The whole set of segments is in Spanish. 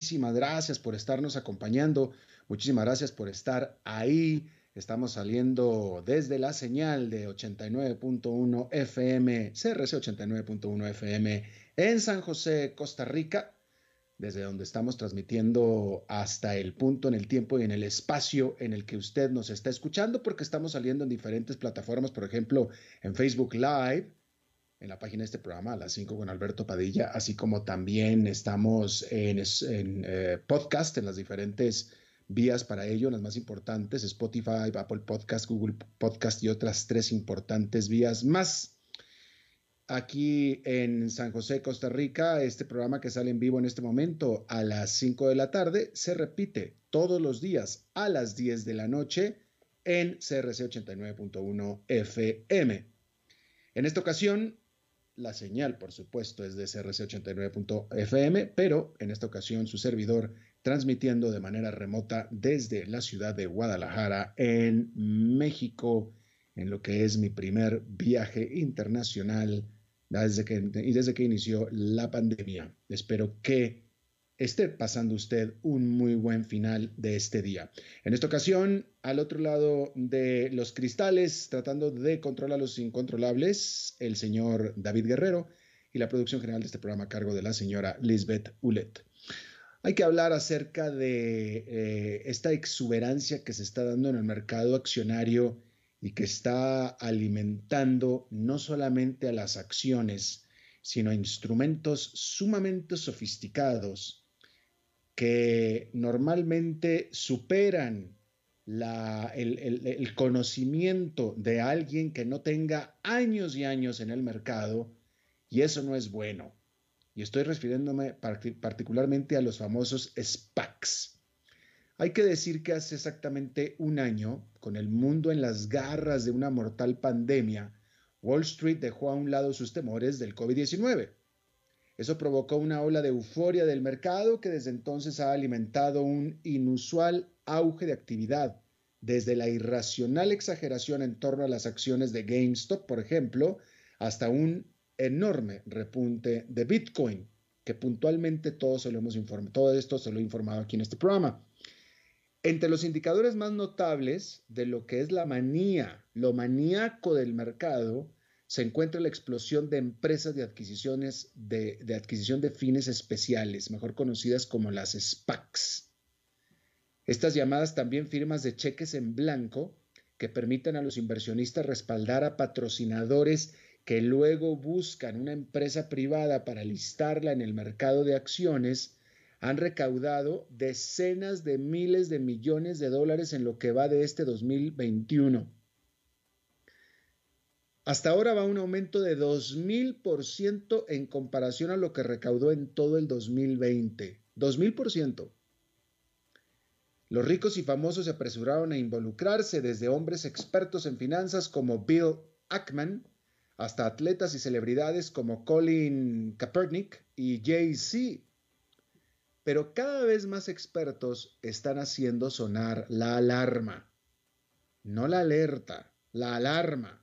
muchísimas gracias por estarnos acompañando, muchísimas gracias por estar ahí. Estamos saliendo desde la señal de 89.1 FM, CRC 89.1 FM en San José, Costa Rica, desde donde estamos transmitiendo hasta el punto en el tiempo y en el espacio en el que usted nos está escuchando, porque estamos saliendo en diferentes plataformas, por ejemplo, en Facebook Live, en la página de este programa, a las 5 con Alberto Padilla, así como también estamos en, eh, podcast, en las diferentes vías para ello, las más importantes, Spotify, Apple Podcast, Google Podcast y otras tres importantes vías más. Aquí en San José, Costa Rica, este programa que sale en vivo en este momento a las 5 de la tarde se repite todos los días a las 10 de la noche en CRC 89.1 FM. En esta ocasión la señal, por supuesto, es de CRC 89.fm, pero en esta ocasión su servidor transmitiendo de manera remota desde la ciudad de Guadalajara, en México, en lo que es mi primer viaje internacional desde que, desde que inició la pandemia. Espero que esté pasando usted un muy buen final de este día. En esta ocasión, al otro lado de los cristales, tratando de controlar los incontrolables, el señor David Guerrero y la producción general de este programa a cargo de la señora Lisbeth Ulet. Hay que hablar acerca de eh, esta exuberancia que se está dando en el mercado accionario y que está alimentando no solamente a las acciones, sino a instrumentos sumamente sofisticados que normalmente superan el, conocimiento de alguien que no tenga años y años en el mercado, y eso no es bueno. Y estoy refiriéndome particularmente a los famosos SPACs. Hay que decir que hace exactamente un año, con el mundo en las garras de una mortal pandemia, Wall Street dejó a un lado sus temores del COVID-19 eso provocó una ola de euforia del mercado que desde entonces ha alimentado un inusual auge de actividad, desde la irracional exageración en torno a las acciones de GameStop, por ejemplo, hasta un enorme repunte de Bitcoin, que puntualmente todos se lo hemos informado, todo esto se lo he informado aquí en este programa. Entre los indicadores más notables de lo que es la manía, lo maníaco del mercado, se encuentra la explosión de empresas de adquisiciones de, adquisición de fines especiales, mejor conocidas como las SPACs. Estas llamadas también firmas de cheques en blanco que permiten a los inversionistas respaldar a patrocinadores que luego buscan una empresa privada para listarla en el mercado de acciones, han recaudado decenas de miles de millones de dólares en lo que va de este 2021 hasta ahora va un aumento de 2.000% en comparación a lo que recaudó en todo el 2020. 2.000%. Los ricos y famosos se apresuraron a involucrarse, desde hombres expertos en finanzas como Bill Ackman hasta atletas y celebridades como Colin Kaepernick y Jay-Z. Pero cada vez más expertos están haciendo sonar la alarma. No la alerta, la alarma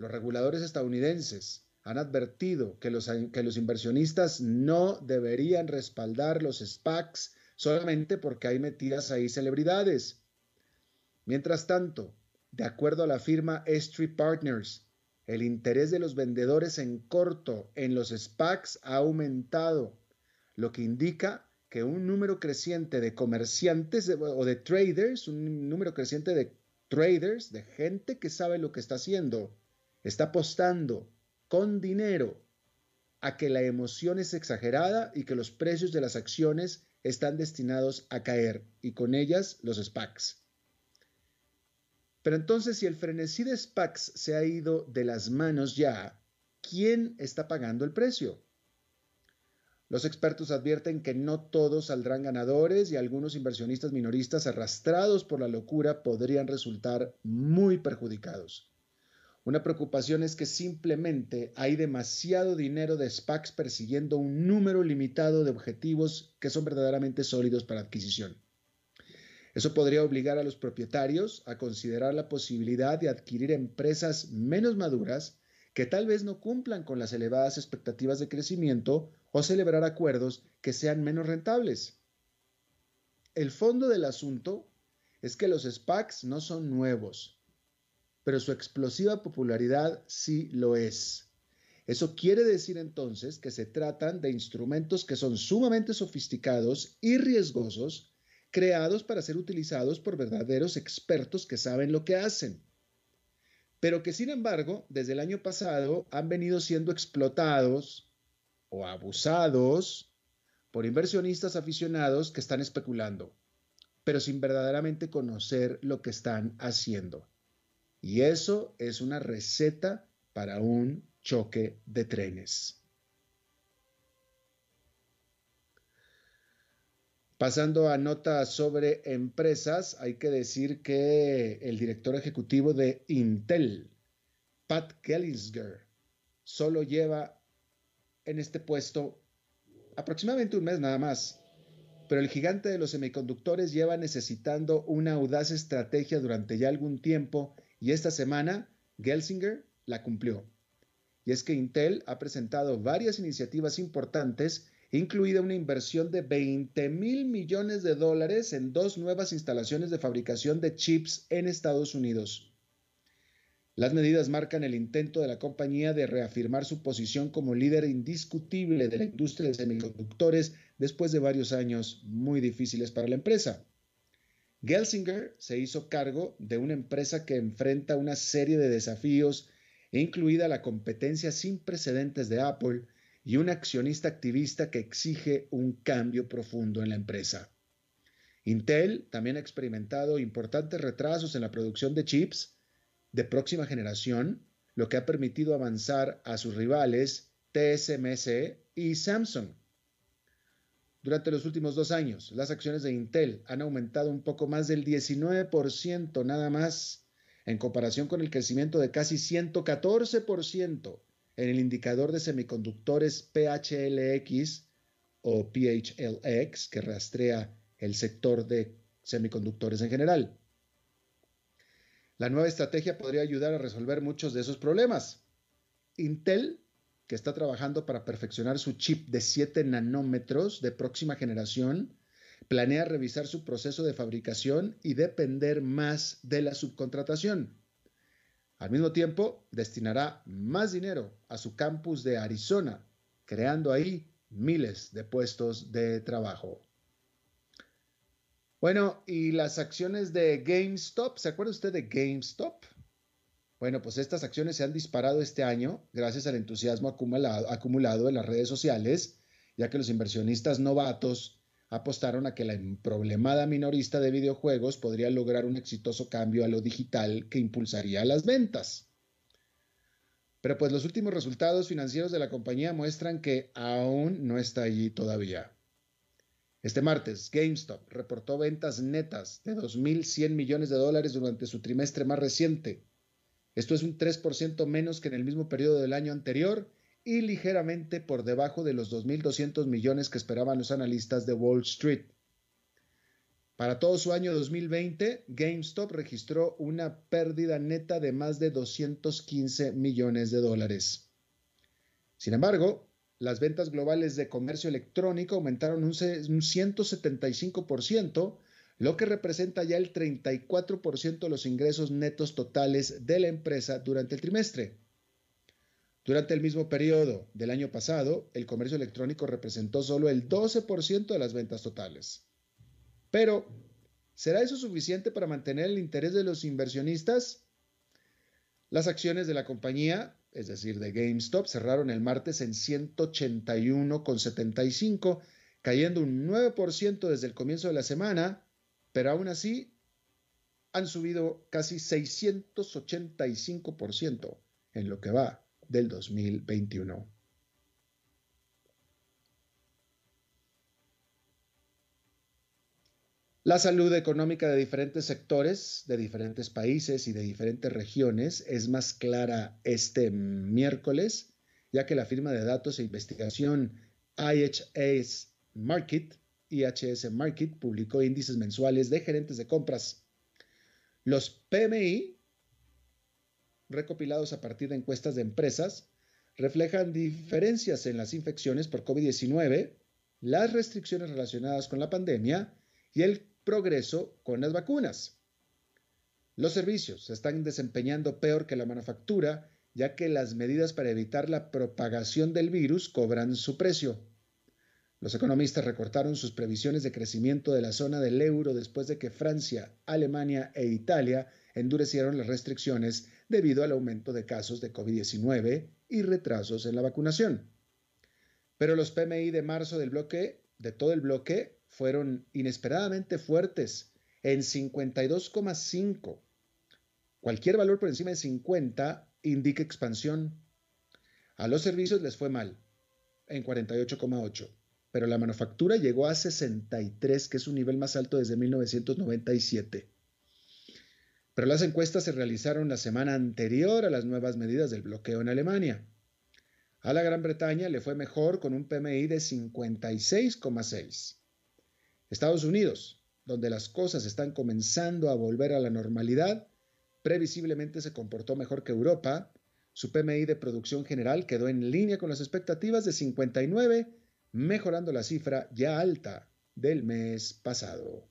los reguladores estadounidenses han advertido que los, que los inversionistas no deberían respaldar los SPACs solamente porque hay metidas ahí celebridades. Mientras tanto, de acuerdo a la firma Street Partners, el interés de los vendedores en corto en los SPACs ha aumentado, lo que indica que un número creciente de comerciantes o de traders, un número creciente de traders, de gente que sabe lo que está haciendo, está apostando con dinero a que la emoción es exagerada y que los precios de las acciones están destinados a caer y con ellas los SPACs. Pero entonces si el frenesí de SPACs se ha ido de las manos ya, ¿quién está pagando el precio? Los expertos advierten que no todos saldrán ganadores y algunos inversionistas minoristas arrastrados por la locura podrían resultar muy perjudicados. Una preocupación es que simplemente hay demasiado dinero de SPACs persiguiendo un número limitado de objetivos que son verdaderamente sólidos para adquisición. Eso podría obligar a los propietarios a considerar la posibilidad de adquirir empresas menos maduras que tal vez no cumplan con las elevadas expectativas de crecimiento o celebrar acuerdos que sean menos rentables. El fondo del asunto es que los SPACs no son nuevos, pero su explosiva popularidad sí lo es. Eso quiere decir entonces que se tratan de instrumentos que son sumamente sofisticados y riesgosos, creados para ser utilizados por verdaderos expertos que saben lo que hacen, pero que sin embargo desde el año pasado han venido siendo explotados o abusados por inversionistas aficionados que están especulando pero sin verdaderamente conocer lo que están haciendo. Y eso es una receta para un choque de trenes. Pasando a notas sobre empresas, hay que decir que el director ejecutivo de Intel, Pat Gellinger, solo lleva en este puesto aproximadamente un mes nada más pero el gigante de los semiconductores lleva necesitando una audaz estrategia durante ya algún tiempo y esta semana Gelsinger la cumplió. Y es que Intel ha presentado varias iniciativas importantes, incluida una inversión de 20 mil millones de dólares en dos nuevas instalaciones de fabricación de chips en Estados Unidos. Las medidas marcan el intento de la compañía de reafirmar su posición como líder indiscutible de la industria de semiconductores después de varios años muy difíciles para la empresa. Gelsinger se hizo cargo de una empresa que enfrenta una serie de desafíos, incluida la competencia sin precedentes de Apple y un accionista activista que exige un cambio profundo en la empresa. Intel también ha experimentado importantes retrasos en la producción de chips, de próxima generación, lo que ha permitido avanzar a sus rivales TSMC y Samsung. Durante los últimos dos años, las acciones de Intel han aumentado un poco más del 19% nada más, en comparación con el crecimiento de casi 114% en el indicador de semiconductores PHLX o PHLX, que rastrea el sector de semiconductores en general. La nueva estrategia podría ayudar a resolver muchos de esos problemas. Intel, que está trabajando para perfeccionar su chip de 7 nanómetros de próxima generación, planea revisar su proceso de fabricación y depender más de la subcontratación. Al mismo tiempo, destinará más dinero a su campus de Arizona, creando ahí miles de puestos de trabajo. Bueno, y las acciones de GameStop, ¿se acuerda usted de GameStop? Bueno, pues estas acciones se han disparado este año gracias al entusiasmo acumulado, en las redes sociales, ya que los inversionistas novatos apostaron a que la problemada minorista de videojuegos podría lograr un exitoso cambio a lo digital que impulsaría las ventas. Pero pues los últimos resultados financieros de la compañía muestran que aún no está allí todavía. Este martes, GameStop reportó ventas netas de 2.100 millones de dólares durante su trimestre más reciente. Esto es un 3% menos que en el mismo periodo del año anterior y ligeramente por debajo de los 2.200 millones que esperaban los analistas de Wall Street. Para todo su año 2020, GameStop registró una pérdida neta de más de 215 millones de dólares. Sin embargo, las ventas globales de comercio electrónico aumentaron un 175%, lo que representa ya el 34% de los ingresos netos totales de la empresa durante el trimestre. Durante el mismo periodo del año pasado, el comercio electrónico representó solo el 12% de las ventas totales. Pero, ¿será eso suficiente para mantener el interés de los inversionistas? Las acciones de la compañía es decir, de GameStop, cerraron el martes en 181,75, cayendo un 9% desde el comienzo de la semana, pero aún así han subido casi 685% en lo que va del 2021. La salud económica de diferentes sectores, de diferentes países y de diferentes regiones es más clara este miércoles, ya que la firma de datos e investigación IHS Market, IHS Market publicó índices mensuales de gerentes de compras. Los PMI, recopilados a partir de encuestas de empresas, reflejan diferencias en las infecciones por COVID-19, las restricciones relacionadas con la pandemia, y el progreso con las vacunas. Los servicios se están desempeñando peor que la manufactura, ya que las medidas para evitar la propagación del virus cobran su precio. Los economistas recortaron sus previsiones de crecimiento de la zona del euro después de que Francia, Alemania e Italia endurecieron las restricciones debido al aumento de casos de COVID-19 y retrasos en la vacunación. Pero los PMI de marzo del bloque, de todo el bloque, fueron inesperadamente fuertes en 52,5. Cualquier valor por encima de 50 indica expansión. A los servicios les fue mal, en 48,8, pero la manufactura llegó a 63, que es un nivel más alto desde 1997. Pero las encuestas se realizaron la semana anterior a las nuevas medidas del bloqueo en Alemania. A la Gran Bretaña le fue mejor con un PMI de 56,6. Estados Unidos, donde las cosas están comenzando a volver a la normalidad, previsiblemente se comportó mejor que Europa. Su PMI de producción general quedó en línea con las expectativas de 59, mejorando la cifra ya alta del mes pasado.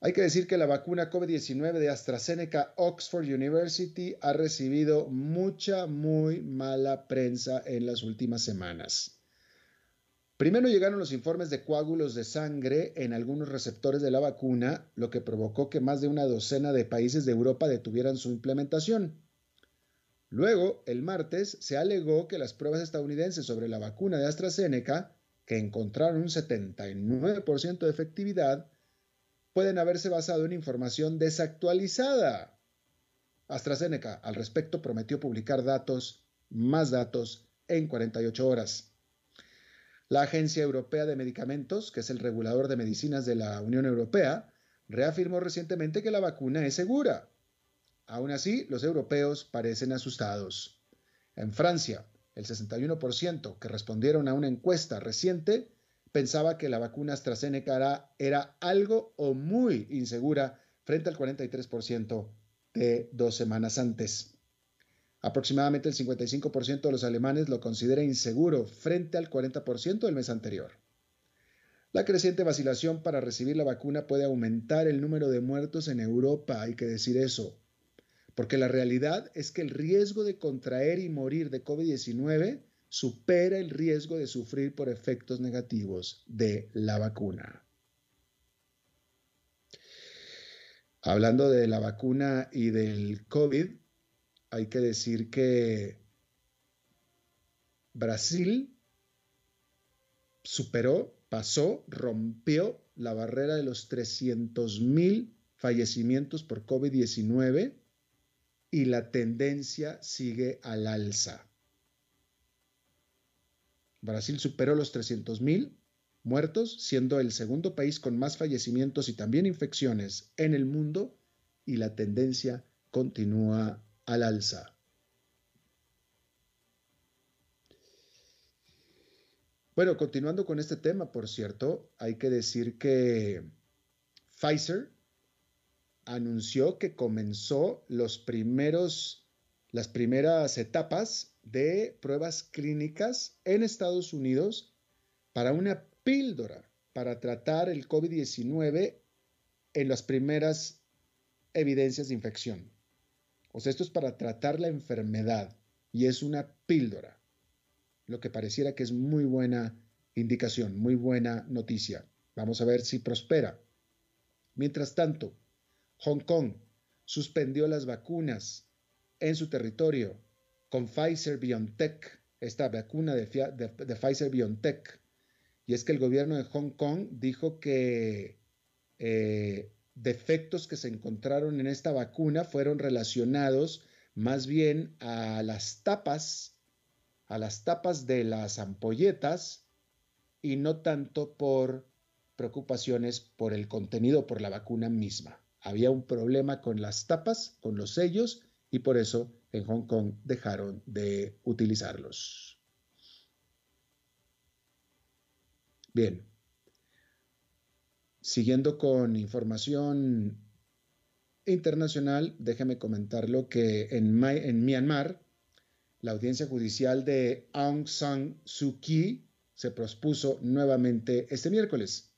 Hay que decir que la vacuna COVID-19 de AstraZeneca Oxford University ha recibido mucha, muy mala prensa en las últimas semanas. Primero llegaron los informes de coágulos de sangre en algunos receptores de la vacuna, lo que provocó que más de una docena de países de Europa detuvieran su implementación. Luego, el martes, se alegó que las pruebas estadounidenses sobre la vacuna de AstraZeneca, que encontraron un 79% de efectividad, pueden haberse basado en información desactualizada. AstraZeneca al respecto prometió publicar datos, más datos, en 48 horas. La Agencia Europea de Medicamentos, que es el regulador de medicinas de la Unión Europea, reafirmó recientemente que la vacuna es segura. Aún así, los europeos parecen asustados. En Francia, el 61% que respondieron a una encuesta reciente pensaba que la vacuna AstraZeneca era, algo o muy insegura frente al 43% de dos semanas antes. Aproximadamente el 55% de los alemanes lo considera inseguro frente al 40% del mes anterior. La creciente vacilación para recibir la vacuna puede aumentar el número de muertos en Europa, hay que decir eso, porque la realidad es que el riesgo de contraer y morir de COVID-19 supera el riesgo de sufrir por efectos negativos de la vacuna. Hablando de la vacuna y del COVID, hay que decir que Brasil superó, pasó, rompió la barrera de los 300.000 fallecimientos por COVID-19 y la tendencia sigue al alza. Brasil superó los 300.000 muertos, siendo el segundo país con más fallecimientos y también infecciones en el mundo, y la tendencia continúa al alza. Bueno, continuando con este tema, por cierto, hay que decir que Pfizer anunció que comenzó los primeros, las primeras etapas de pruebas clínicas en Estados Unidos para una píldora para tratar el COVID-19 en las primeras evidencias de infección. O sea, esto es para tratar la enfermedad y es una píldora, lo que pareciera que es muy buena indicación, muy buena noticia. Vamos a ver si prospera. Mientras tanto, Hong Kong suspendió las vacunas en su territorio con Pfizer BioNTech, esta vacuna de, Pfizer BioNTech. Y es que el gobierno de Hong Kong dijo que eh, defectos que se encontraron en esta vacuna fueron relacionados más bien a las tapas, a las tapas de las ampolletas y no tanto por preocupaciones por el contenido, por la vacuna misma. Había un problema con las tapas, con los sellos, y por eso en Hong Kong dejaron de utilizarlos. Bien, siguiendo con información internacional, déjeme comentarlo que en, Myanmar, la audiencia judicial de Aung San Suu Kyi se pospuso nuevamente este miércoles.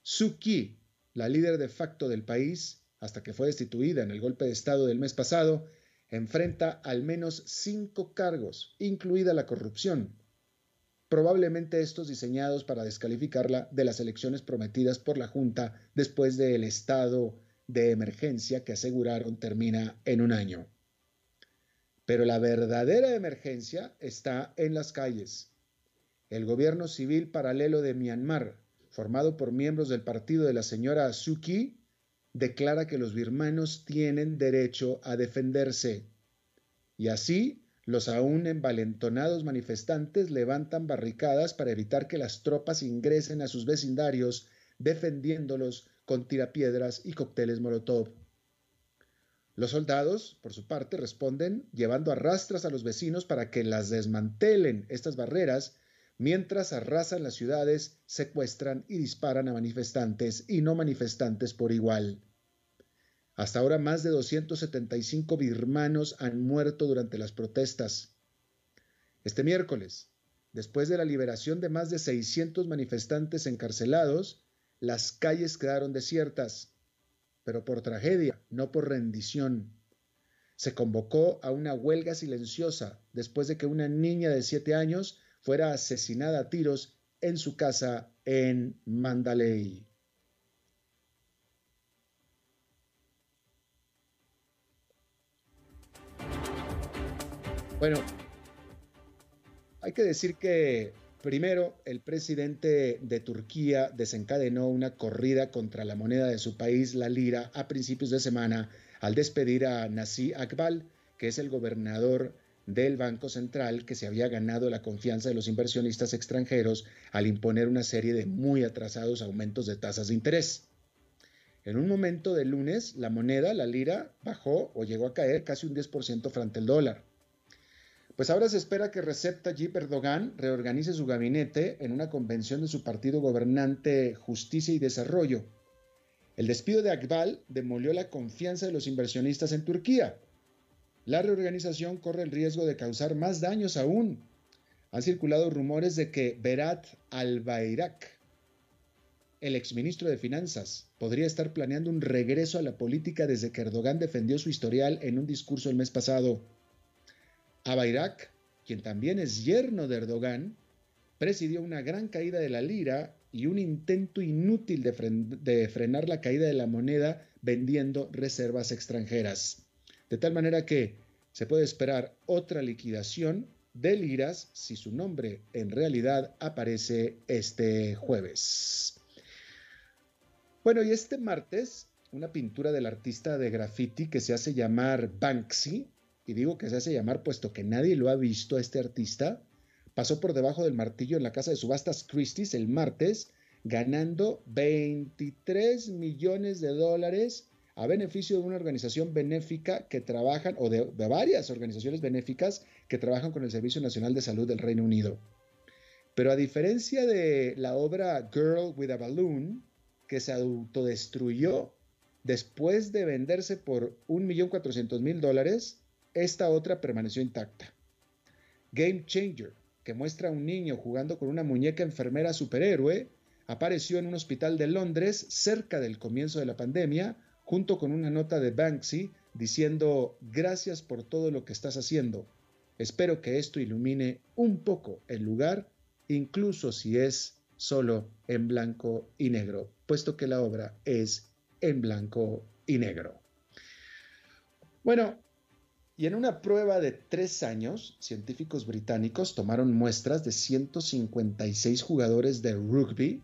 Suu Kyi, la líder de facto del país, hasta que fue destituida en el golpe de Estado del mes pasado, enfrenta al menos cinco cargos, incluida la corrupción, probablemente estos diseñados para descalificarla de las elecciones prometidas por la Junta después del estado de emergencia que aseguraron termina en un año. Pero la verdadera emergencia está en las calles. El gobierno civil paralelo de Myanmar, formado por miembros del partido de la señora Suki, declara que los birmanos tienen derecho a defenderse. Y así, los aún envalentonados manifestantes levantan barricadas para evitar que las tropas ingresen a sus vecindarios, defendiéndolos con tirapiedras y cócteles Molotov. Los soldados, por su parte, responden llevando arrastras a los vecinos para que las desmantelen estas barreras, mientras arrasan las ciudades, secuestran y disparan a manifestantes y no manifestantes por igual. Hasta ahora más de 275 birmanos han muerto durante las protestas. Este miércoles, después de la liberación de más de 600 manifestantes encarcelados, las calles quedaron desiertas, pero por tragedia, no por rendición. Se convocó a una huelga silenciosa después de que una niña de siete años fuera asesinada a tiros en su casa en Mandalay. Bueno, hay que decir que Primero, el presidente de Turquía desencadenó una corrida contra la moneda de su país, la lira, a principios de semana al despedir a Nasi Akbal, que es el gobernador del Banco Central que se había ganado la confianza de los inversionistas extranjeros al imponer una serie de muy atrasados aumentos de tasas de interés. En un momento de lunes, la moneda, la lira, bajó o llegó a caer casi un 10% frente al dólar. Pues ahora se espera que Recep Tayyip Erdogan reorganice su gabinete en una convención de su partido gobernante Justicia y Desarrollo. El despido de Akbal demolió la confianza de los inversionistas en Turquía. La reorganización corre el riesgo de causar más daños aún. Han circulado rumores de que Berat al-Bayrak, el exministro de Finanzas, podría estar planeando un regreso a la política desde que Erdogan defendió su historial en un discurso el mes pasado. Abayrak, quien también es yerno de Erdogan, presidió una gran caída de la lira y un intento inútil de, frenar la caída de la moneda vendiendo reservas extranjeras. De tal manera que se puede esperar otra liquidación de liras si su nombre en realidad aparece este jueves. Bueno, y este martes, una pintura del artista de graffiti que se hace llamar Banksy y digo que se hace llamar puesto que nadie lo ha visto a este artista, pasó por debajo del martillo en la casa de subastas Christie's el martes, ganando 23 millones de dólares a beneficio de una organización benéfica que trabajan, o de, de, varias organizaciones benéficas que trabajan con el Servicio Nacional de Salud del Reino Unido. Pero a diferencia de la obra Girl with a Balloon, que se autodestruyó después de venderse por 1.400.000 dólares, esta otra permaneció intacta. Game Changer, que muestra a un niño jugando con una muñeca enfermera superhéroe, apareció en un hospital de Londres cerca del comienzo de la pandemia, junto con una nota de Banksy diciendo gracias por todo lo que estás haciendo. Espero que esto ilumine un poco el lugar, incluso si es solo en blanco y negro, puesto que la obra es en blanco y negro. Bueno, y en una prueba de tres años, científicos británicos tomaron muestras de 156 jugadores de rugby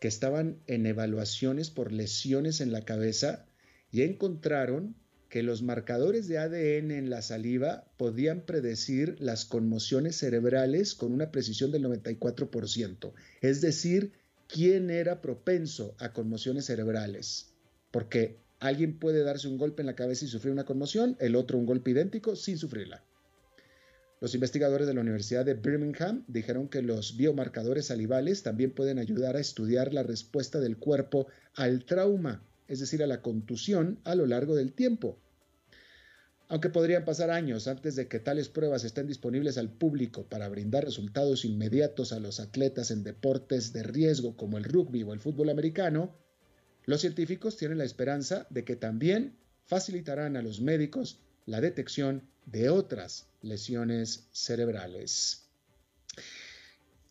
que estaban en evaluaciones por lesiones en la cabeza y encontraron que los marcadores de ADN en la saliva podían predecir las conmociones cerebrales con una precisión del 94%, es decir, quién era propenso a conmociones cerebrales, porque Alguien puede darse un golpe en la cabeza y sufrir una conmoción, el otro un golpe idéntico sin sufrirla. Los investigadores de la Universidad de Birmingham dijeron que los biomarcadores salivales también pueden ayudar a estudiar la respuesta del cuerpo al trauma, es decir, a la contusión a lo largo del tiempo. Aunque podrían pasar años antes de que tales pruebas estén disponibles al público para brindar resultados inmediatos a los atletas en deportes de riesgo como el rugby o el fútbol americano, los científicos tienen la esperanza de que también facilitarán a los médicos la detección de otras lesiones cerebrales.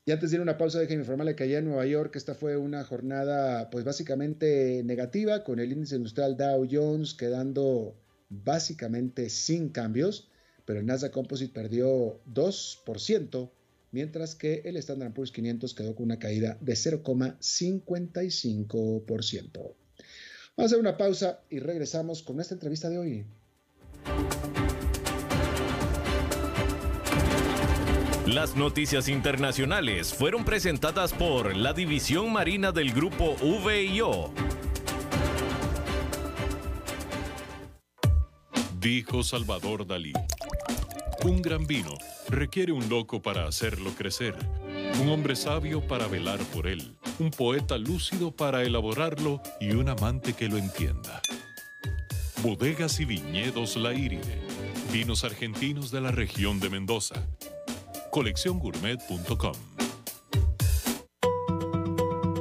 Y antes de ir a una pausa, déjenme informarle que allá en Nueva York esta fue una jornada pues básicamente negativa con el índice industrial Dow Jones quedando básicamente sin cambios, pero el Nasdaq Composite perdió 2%, mientras que el Standard Poor's 500 quedó con una caída de 0,55%. Vamos a hacer una pausa y regresamos con esta entrevista de hoy. Las noticias internacionales fueron presentadas por la División Marina del Grupo VIO. Dijo Salvador Dalí. Un gran vino requiere un loco para hacerlo crecer, un hombre sabio para velar por él, un poeta lúcido para elaborarlo y un amante que lo entienda. Bodegas y viñedos La Iride, vinos argentinos de la región de Mendoza colecciongourmet.com.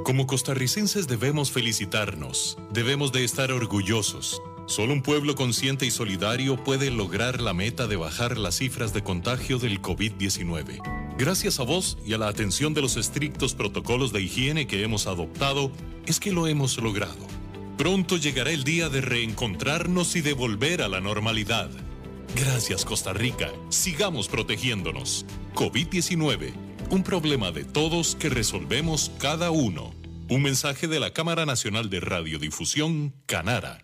Como costarricenses debemos felicitarnos, debemos de estar orgullosos. Solo un pueblo consciente y solidario puede lograr la meta de bajar las cifras de contagio del COVID-19. Gracias a vos y a la atención de los estrictos protocolos de higiene que hemos adoptado, es que lo hemos logrado. Pronto llegará el día de reencontrarnos y de volver a la normalidad. Gracias Costa Rica, sigamos protegiéndonos. COVID-19, un problema de todos que resolvemos cada uno. Un mensaje de la Cámara Nacional de Radiodifusión, Canara.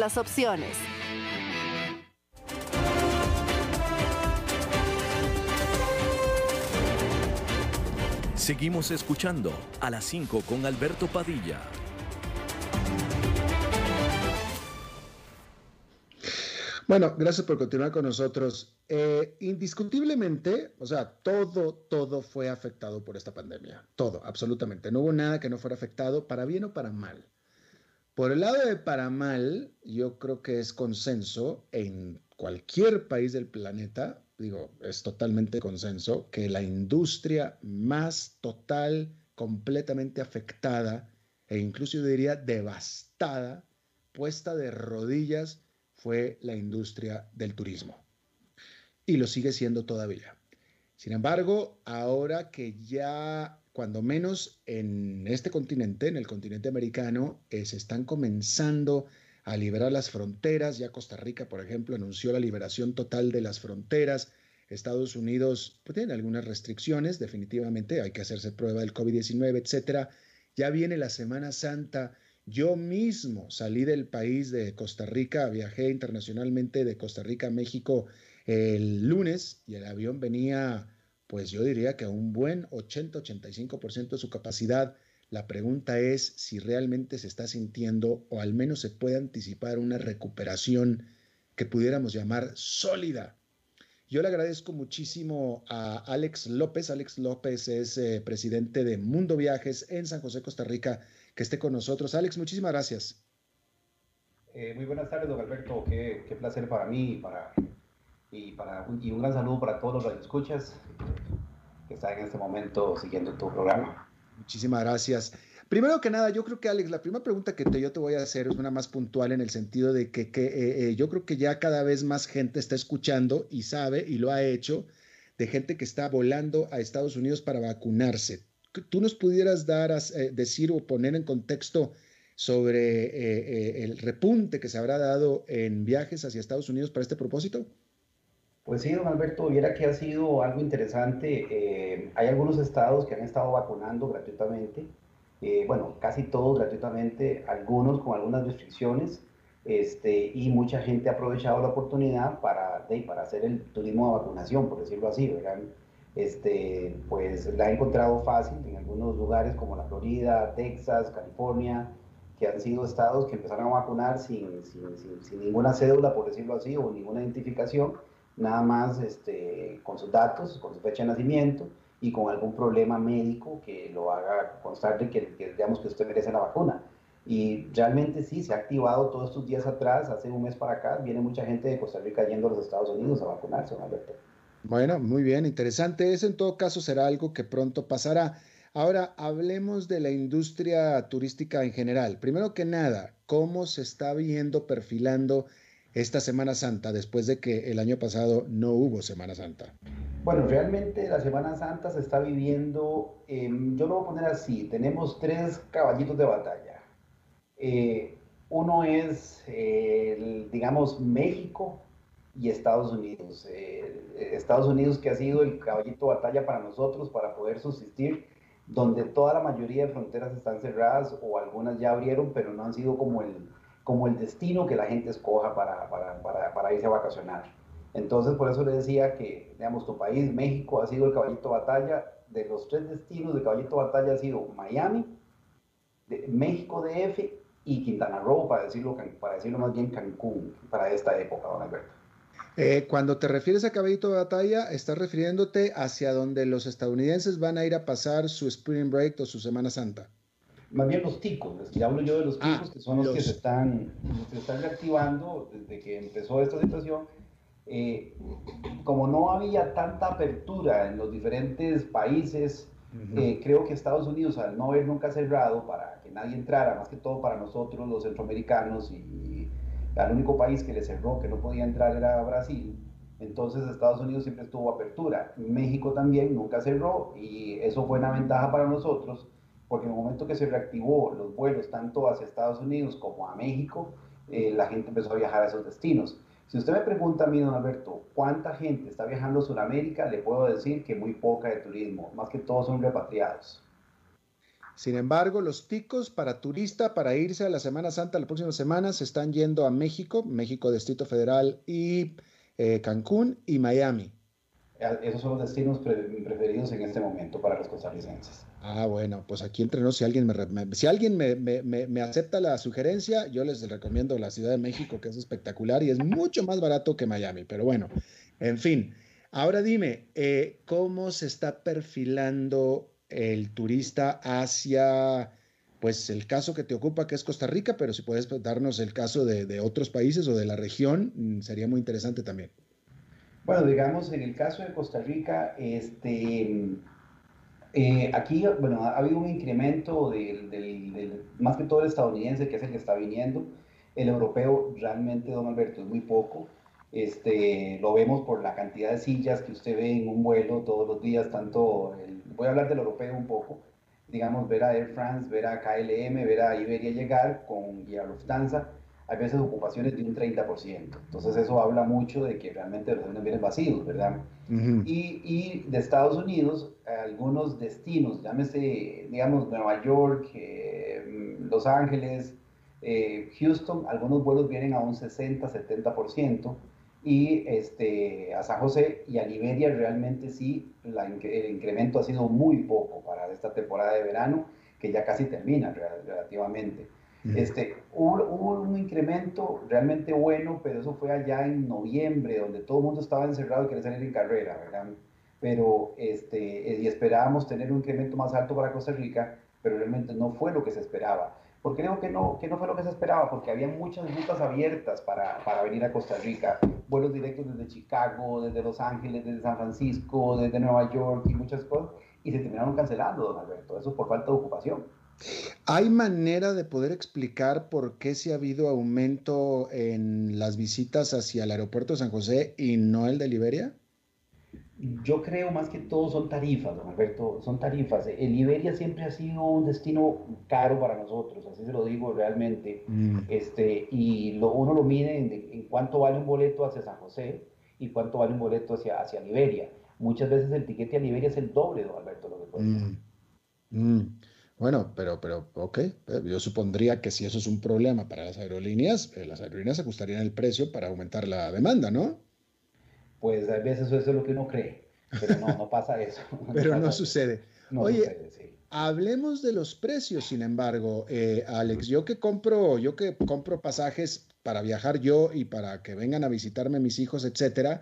las opciones. Seguimos escuchando a las 5 con Alberto Padilla. Bueno, gracias por continuar con nosotros. Eh, indiscutiblemente, o sea, todo, todo fue afectado por esta pandemia. Todo, absolutamente. No hubo nada que no fuera afectado, para bien o para mal. Por el lado de para mal, yo creo que es consenso en cualquier país del planeta, digo, es totalmente consenso, que la industria más total, completamente afectada e incluso diría devastada, puesta de rodillas, fue la industria del turismo. Y lo sigue siendo todavía. Sin embargo, ahora que ya cuando menos en este continente, en el continente americano, eh, se están comenzando a liberar las fronteras. Ya Costa Rica, por ejemplo, anunció la liberación total de las fronteras. Estados Unidos pues, tiene algunas restricciones, definitivamente, hay que hacerse prueba del COVID-19, etcétera. Ya viene la Semana Santa. Yo mismo salí del país de Costa Rica, viajé internacionalmente de Costa Rica a México el lunes y el avión venía pues yo diría que a un buen 80-85% de su capacidad. La pregunta es si realmente se está sintiendo o al menos se puede anticipar una recuperación que pudiéramos llamar sólida. Yo le agradezco muchísimo a Alex López. Alex López es eh, presidente de Mundo Viajes en San José, Costa Rica, que esté con nosotros. Alex, muchísimas gracias. Eh, muy buenas tardes, don Alberto. Qué, qué placer para mí y para y, para, y un gran saludo para todos los escuchas que están en este momento siguiendo tu programa. Muchísimas gracias. Primero que nada, yo creo que Alex, la primera pregunta que te, yo te voy a hacer es una más puntual en el sentido de que, que eh, eh, yo creo que ya cada vez más gente está escuchando y sabe y lo ha hecho de gente que está volando a Estados Unidos para vacunarse. ¿Tú nos pudieras dar, eh, decir o poner en contexto sobre el repunte que se habrá dado en viajes hacia Estados Unidos para este propósito? Pues sí, don Alberto, viera que ha sido algo interesante. Eh, hay algunos estados que han estado vacunando gratuitamente, eh, bueno, casi todos gratuitamente, algunos con algunas restricciones, Este, y mucha gente ha aprovechado la oportunidad para, para hacer el turismo de vacunación, por decirlo así, ¿verdad? Este, pues la ha encontrado fácil en algunos lugares como la Florida, Texas, California, que han sido estados que empezaron a vacunar sin, sin, sin, ninguna cédula, por decirlo así, o ninguna identificación, nada más este, con sus datos, con su fecha de nacimiento y con algún problema médico que lo haga constar de que, que digamos que usted merece la vacuna. Y realmente sí, se ha activado todos estos días atrás, hace un mes para acá, viene mucha gente de Costa Rica yendo a los Estados Unidos a vacunarse, Alberto. Bueno, muy bien, interesante. Eso en todo caso será algo que pronto pasará. Ahora, hablemos de la industria turística en general. Primero que nada, ¿cómo se está viendo, perfilando esta Semana Santa después de que el año pasado no hubo Semana Santa? Bueno, realmente la Semana Santa se está viviendo, yo lo voy a poner así, tenemos tres caballitos de batalla. Eh, uno es, digamos, México y Estados Unidos. Eh, Estados Unidos que ha sido el caballito de batalla para nosotros para poder subsistir, donde toda la mayoría de fronteras están cerradas o algunas ya abrieron, pero no han sido como el, como el destino que la gente escoja para, para, para, para irse a vacacionar. Entonces, por eso le decía que, digamos, tu país, México, ha sido el caballito de batalla. De los tres destinos de caballito de batalla ha sido Miami, de México DF y Quintana Roo, para decirlo, para decirlo más bien Cancún, para esta época, don Alberto. Eh, cuando te refieres a caballito de batalla, estás refiriéndote hacia donde los estadounidenses van a ir a pasar su Spring Break o su Semana Santa. Más bien los ticos, ya hablo yo de los ticos, ah, que son los, que se están, se están reactivando desde que empezó esta situación. Eh, como no había tanta apertura en los diferentes países, eh, creo que Estados Unidos, al no haber nunca cerrado para que nadie entrara, más que todo para nosotros los centroamericanos, y, el único país que le cerró, que no podía entrar era Brasil, entonces Estados Unidos siempre estuvo apertura. México también nunca cerró y eso fue una ventaja para nosotros, porque en el momento que se reactivó los vuelos tanto hacia Estados Unidos como a México, eh, la gente empezó a viajar a esos destinos. Si usted me pregunta a mí, don Alberto, ¿cuánta gente está viajando a Sudamérica? Le puedo decir que muy poca de turismo, más que todos son repatriados. Sin embargo, los ticos para turista, para irse a la Semana Santa la próxima semana, se están yendo a México, México Distrito Federal y eh, Cancún y Miami. Esos son los destinos preferidos en este momento para los costarricenses. Ah, bueno, pues aquí entre si alguien, me, si alguien me, me, acepta la sugerencia, yo les recomiendo la Ciudad de México, que es espectacular y es mucho más barato que Miami. Pero bueno, en fin. Ahora dime, eh, ¿cómo se está perfilando el turista hacia, pues, el caso que te ocupa, que es Costa Rica? Pero si puedes darnos el caso de, de otros países o de la región, mm, sería muy interesante también. Bueno, digamos, en el caso de Costa Rica, este, eh, aquí, bueno, ha habido un incremento del, más que todo el estadounidense, que es el que está viniendo. El europeo realmente, don Alberto, es muy poco. Este, lo vemos por la cantidad de sillas que usted ve en un vuelo todos los días, tanto, voy a hablar del europeo un poco, digamos, ver a Air France, ver a KLM, ver a Iberia llegar con y a Lufthansa, hay veces ocupaciones de un 30%. Entonces eso habla mucho de que realmente los aviones vienen vacíos, ¿verdad? y, y, de Estados Unidos, algunos destinos, llámese, digamos, Nueva York, eh, Los Ángeles, eh, Houston, algunos vuelos vienen a un 60-70%. Y este, a San José y a Liberia realmente sí, el incremento ha sido muy poco para esta temporada de verano, que ya casi termina relativamente. Este, hubo, un incremento realmente bueno, pero eso fue allá en noviembre, donde todo el mundo estaba encerrado y quería salir en carrera, ¿verdad? Pero, este, y esperábamos tener un incremento más alto para Costa Rica, pero realmente no fue lo que se esperaba. ¿Por qué digo que no, que no fue lo que se esperaba? Porque había muchas rutas abiertas para, para venir a Costa Rica, vuelos directos desde Chicago, desde Los Ángeles, desde San Francisco, desde Nueva York y muchas cosas, y se terminaron cancelando, don Alberto, eso por falta de ocupación. ¿Hay manera de poder explicar por qué se ha habido aumento en las visitas hacia el aeropuerto de San José y no el de Liberia? Yo creo más que todo son tarifas, don Alberto, son tarifas. El Liberia siempre ha sido un destino caro para nosotros, así se lo digo realmente. Mm. Este, y lo, uno lo mide en, cuánto vale un boleto hacia San José y cuánto vale un boleto hacia, hacia Liberia. Muchas veces el tiquete a Liberia es el doble, don Alberto, lo que cuesta. Mm. Mm. Bueno, pero, pero, ok, eh, yo supondría que si eso es un problema para las aerolíneas, eh, las aerolíneas ajustarían el precio para aumentar la demanda, ¿no? Pues a veces eso es lo que uno cree, pero no, no pasa eso. pero no, sucede. Oye, hablemos de los precios, sin embargo, eh, Alex, yo que compro, yo que compro pasajes para viajar yo y para que vengan a visitarme mis hijos, etcétera,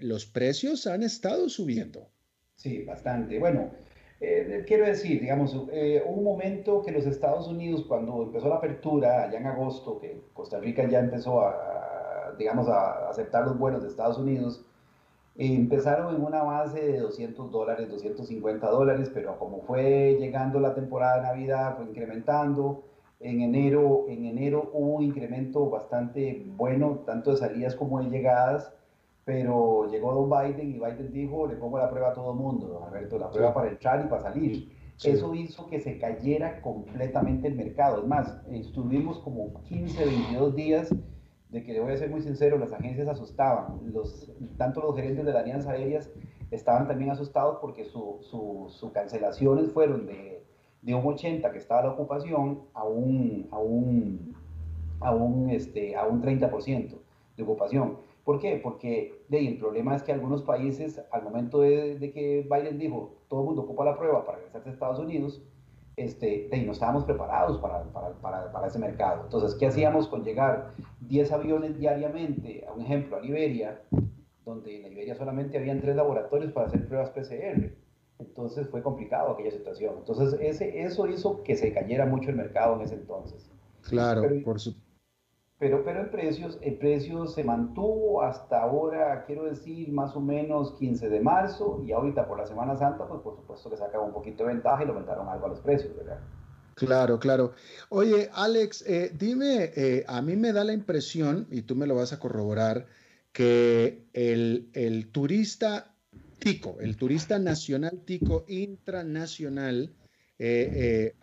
los precios han estado subiendo. Sí, bastante. Bueno, eh, quiero decir, digamos, eh, un momento que los Estados Unidos, cuando empezó la apertura, allá en agosto, que Costa Rica ya empezó a, digamos, a aceptar los vuelos de Estados Unidos, empezaron en una base de 200 dólares, 250 dólares, pero como fue llegando la temporada de Navidad, fue incrementando. En enero, en enero hubo un incremento bastante bueno, tanto de salidas como de llegadas pero llegó Don Biden y Biden dijo, le pongo la prueba a todo el mundo, don Alberto, la prueba para entrar y para salir. Eso hizo que se cayera completamente el mercado. Es más, estuvimos como 15, 22 días de que, le voy a ser muy sincero, las agencias asustaban. Los, tanto los gerentes de las líneas aéreas estaban también asustados porque sus su, cancelaciones fueron de, de, un 80 que estaba la ocupación a un, a un, a un, este, a un 30% de ocupación. ¿Por qué? Porque de el problema es que algunos países, al momento de, que Biden dijo, todo el mundo ocupa la prueba para regresar a Estados Unidos, este, de, no estábamos preparados para, para, para, para, ese mercado. Entonces, ¿qué hacíamos con llegar 10 aviones diariamente, a un ejemplo, a Liberia, donde en Liberia solamente habían tres laboratorios para hacer pruebas PCR? Entonces fue complicado aquella situación. Entonces, ese, eso hizo que se cayera mucho el mercado en ese entonces. Claro, por supuesto pero, pero el, precio, el precio se mantuvo hasta ahora, quiero decir, más o menos 15 de marzo, y ahorita por la Semana Santa, pues por supuesto que sacaba un poquito de ventaja y lo aumentaron algo a los precios, ¿verdad? Claro, claro. Oye, Alex, eh, dime, eh, a mí me da la impresión, y tú me lo vas a corroborar, que el, el turista tico, el turista nacional tico intranacional, eh,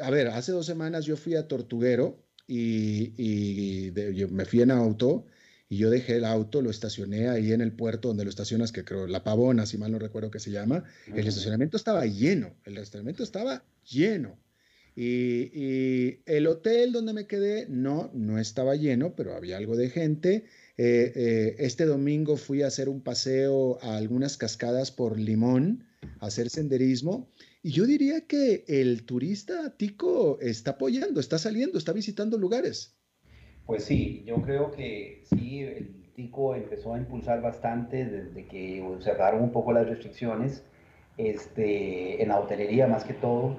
a ver, hace dos semanas yo fui a Tortuguero, y, yo me fui en auto y yo dejé el auto, lo estacioné ahí en el puerto donde lo estacionas, que creo, La Pavona, si mal no recuerdo que se llama. El estacionamiento estaba lleno, el estacionamiento estaba lleno. Y, el hotel donde me quedé, no, no estaba lleno, pero había algo de gente. Eh, eh, este domingo fui a hacer un paseo a algunas cascadas por Limón, a hacer senderismo, y yo diría que el turista tico está apoyando, está saliendo, está visitando lugares. Pues sí, yo creo que sí, el tico empezó a impulsar bastante desde que cerraron un poco las restricciones, este, en la hotelería más que todo,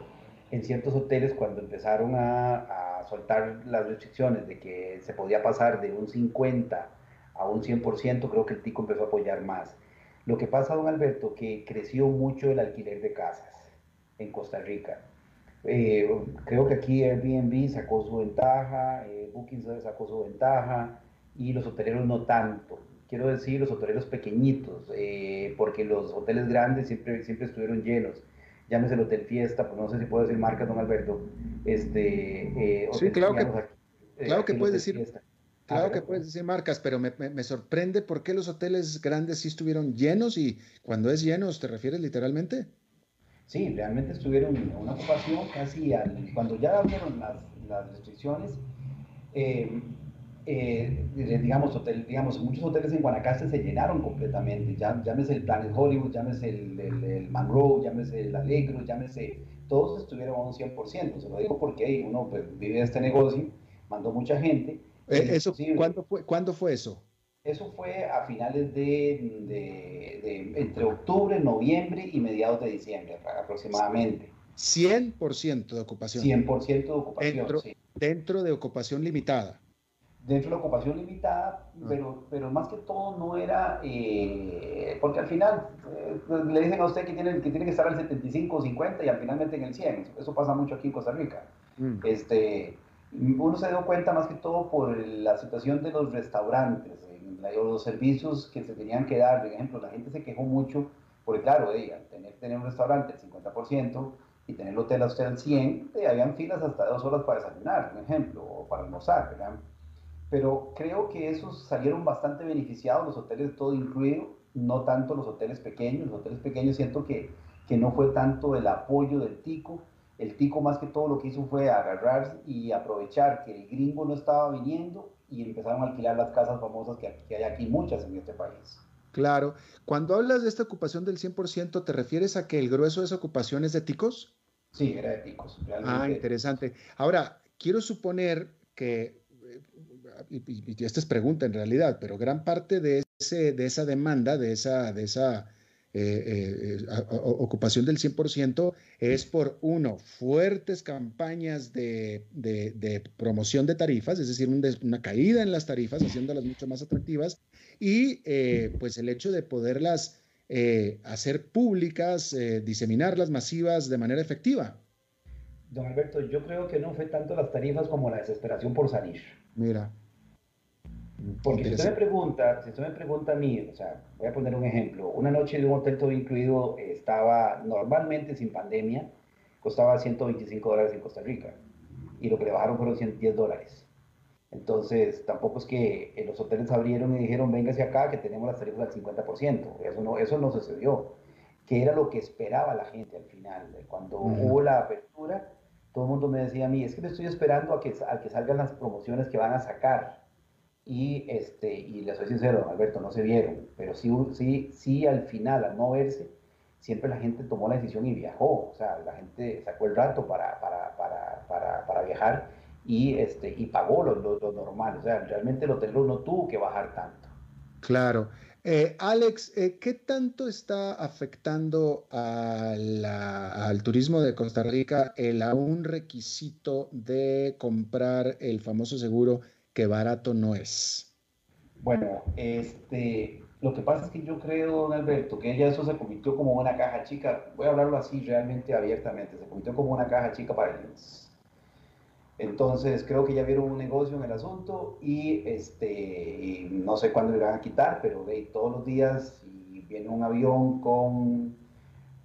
en ciertos hoteles cuando empezaron a, a soltar las restricciones de que se podía pasar de un 50 a un 100%, creo que el tico empezó a apoyar más. Lo que pasa, don Alberto, que creció mucho el alquiler de casas en Costa Rica. Eh, creo que aquí Airbnb sacó su ventaja, eh, Booking sacó su ventaja y los hoteleros no tanto. Quiero decir, los hoteleros pequeñitos, eh, porque los hoteles grandes siempre, siempre estuvieron llenos. Llámese el Hotel Fiesta, pues no sé si puedo decir marca, don Alberto. Este, sí, claro que, claro que puedes decir. Claro que puedes decir marcas, pero me, me, me, sorprende por qué los hoteles grandes sí estuvieron llenos y cuando es llenos, ¿te refieres literalmente? Sí, realmente estuvieron en una ocupación casi al, cuando ya abrieron las, las restricciones, eh, eh, digamos, hotel, digamos, muchos hoteles en Guanacaste se llenaron completamente, ya, llámese el Planet Hollywood, llámese el, el, el Mangrove, llámese el Alegro, llámese, todos estuvieron a un 100%, se lo digo porque uno pues, vive este negocio, mandó mucha gente. Eh, eso, ¿cuándo, fue, ¿Cuándo fue eso? Eso fue a finales de, de, entre octubre, noviembre y mediados de diciembre aproximadamente. 100% de ocupación. 100% de ocupación, dentro, sí. Dentro de ocupación limitada. Dentro de ocupación limitada, ah. pero, pero más que todo no era, eh, porque al final eh, le dicen a usted que tiene, que tiene que estar al 75 o 50 y al finalmente en el 100. Eso, pasa mucho aquí en Costa Rica. Mm. Este, uno se dio cuenta más que todo por la situación de los restaurantes los servicios que se tenían que dar, por ejemplo, la gente se quejó mucho, porque claro, al tener, tener un restaurante al 50% y tener el hotel a usted al 100%, eh, habían filas hasta dos horas para desayunar, por ejemplo, o para almorzar, ¿verdad? Pero creo que esos salieron bastante beneficiados, los hoteles todo incluido, no tanto los hoteles pequeños, los hoteles pequeños siento que, que no fue tanto el apoyo del tico, el tico más que todo lo que hizo fue agarrar y aprovechar que el gringo no estaba viniendo y empezaron a alquilar las casas famosas que, que hay aquí, muchas en este país. Claro. Cuando hablas de esta ocupación del 100%, ¿te refieres a que el grueso de esa ocupación es de ticos? Sí, era de ticos. Ah, interesante. Ahora, quiero suponer que, y, esta es pregunta en realidad, pero gran parte de, ese, de esa demanda, de esa, de esa eh, eh, ocupación del 100% es por, uno, fuertes campañas de, promoción de tarifas, es decir, una caída en las tarifas, haciéndolas mucho más atractivas, y eh, pues el hecho de poderlas hacer públicas, diseminarlas masivas de manera efectiva. Don Alberto, yo creo que no fue tanto las tarifas como la desesperación por salir. Mira. Porque si usted me pregunta, si usted me pregunta a mí, o sea, voy a poner un ejemplo, una noche de un hotel todo incluido estaba normalmente sin pandemia, costaba 125 dólares en Costa Rica y lo que le bajaron fueron 110 dólares. Entonces, tampoco es que los hoteles abrieron y dijeron, véngase acá que tenemos las tarifas al 50%. Eso no, eso no sucedió. Que era lo que esperaba la gente al final. Cuando hubo la apertura, todo el mundo me decía a mí, es que me estoy esperando a que, a que salgan las promociones que van a sacar y, este, y les soy sincero, Alberto, no se vieron, pero sí, sí, sí al final, al no verse, siempre la gente tomó la decisión y viajó, o sea, la gente sacó el rato para, para, para, para, para viajar y, este, y pagó lo, lo, normal, o sea, realmente el hotel no tuvo que bajar tanto. Claro. Eh, Alex, eh, ¿qué tanto está afectando a al turismo de Costa Rica el aún requisito de comprar el famoso seguro que barato no es. Bueno, este, lo que pasa es que yo creo, don Alberto, que ya eso se convirtió como una caja chica, voy a hablarlo así realmente abiertamente, se convirtió como una caja chica para ellos. Entonces creo que ya vieron un negocio en el asunto y este, no sé cuándo le van a quitar, pero todos los días si viene un avión con,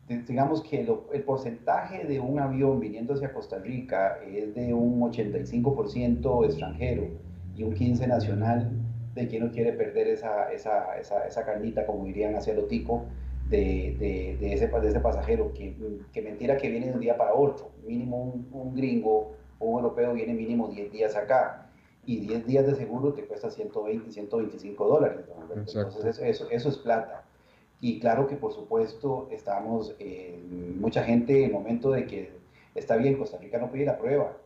digamos que el porcentaje de un avión viniendo hacia Costa Rica es de un 85% extranjero y un 15 nacional de quien no quiere perder esa, esa, esa, esa carnita, como dirían hacia lo tipo, de, de, de, ese, de ese pasajero, que, que, mentira que viene de un día para otro. Mínimo un, un gringo o un europeo viene mínimo 10 días acá y 10 días de seguro te cuesta 120, 125 dólares. Entonces eso, eso, es plata. Y claro que por supuesto estamos, eh, mucha gente en el momento de que está bien, Costa Rica no pide la prueba,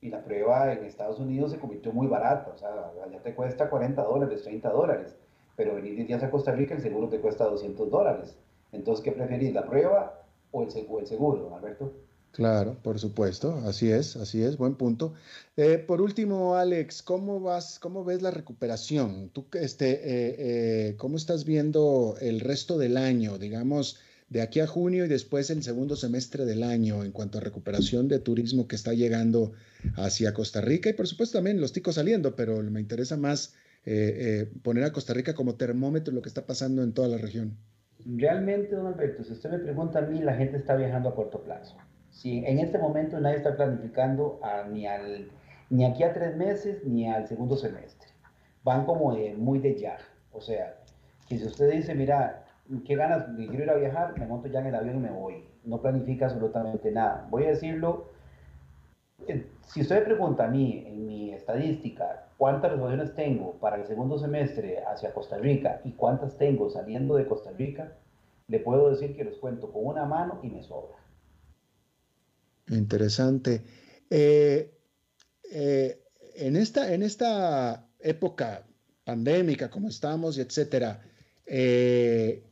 y la prueba en Estados Unidos se convirtió muy barata, o sea, allá te cuesta 40 dólares, 30 dólares, pero venir 10 días a Costa Rica el seguro te cuesta 200 dólares. Entonces, ¿qué preferís, la prueba o el, seguro, seguro, Alberto? Claro, por supuesto, así es, así es, buen punto. Eh, por último, Alex, ¿cómo vas, cómo ves la recuperación? ¿Tú, este, eh, eh, cómo estás viendo el resto del año, digamos, de aquí a junio y después el segundo semestre del año en cuanto a recuperación de turismo que está llegando hacia Costa Rica y por supuesto también los ticos saliendo, pero me interesa más eh, eh, poner a Costa Rica como termómetro lo que está pasando en toda la región. Realmente, don Alberto, si usted me pregunta a mí, la gente está viajando a corto plazo. Si en este momento nadie está planificando ni, al, ni aquí a tres meses ni al segundo semestre. Van como de, muy de ya. O sea, que si usted dice, mira, qué ganas, quiero ir a viajar, me monto ya en el avión y me voy. No planifica absolutamente nada. Voy a decirlo, si usted pregunta a mí, en mi estadística, cuántas reservaciones tengo para el segundo semestre hacia Costa Rica y cuántas tengo saliendo de Costa Rica, le puedo decir que los cuento con una mano y me sobra. Interesante. Eh, eh, en, esta, en esta época pandémica, como estamos, y etcétera, ¿quién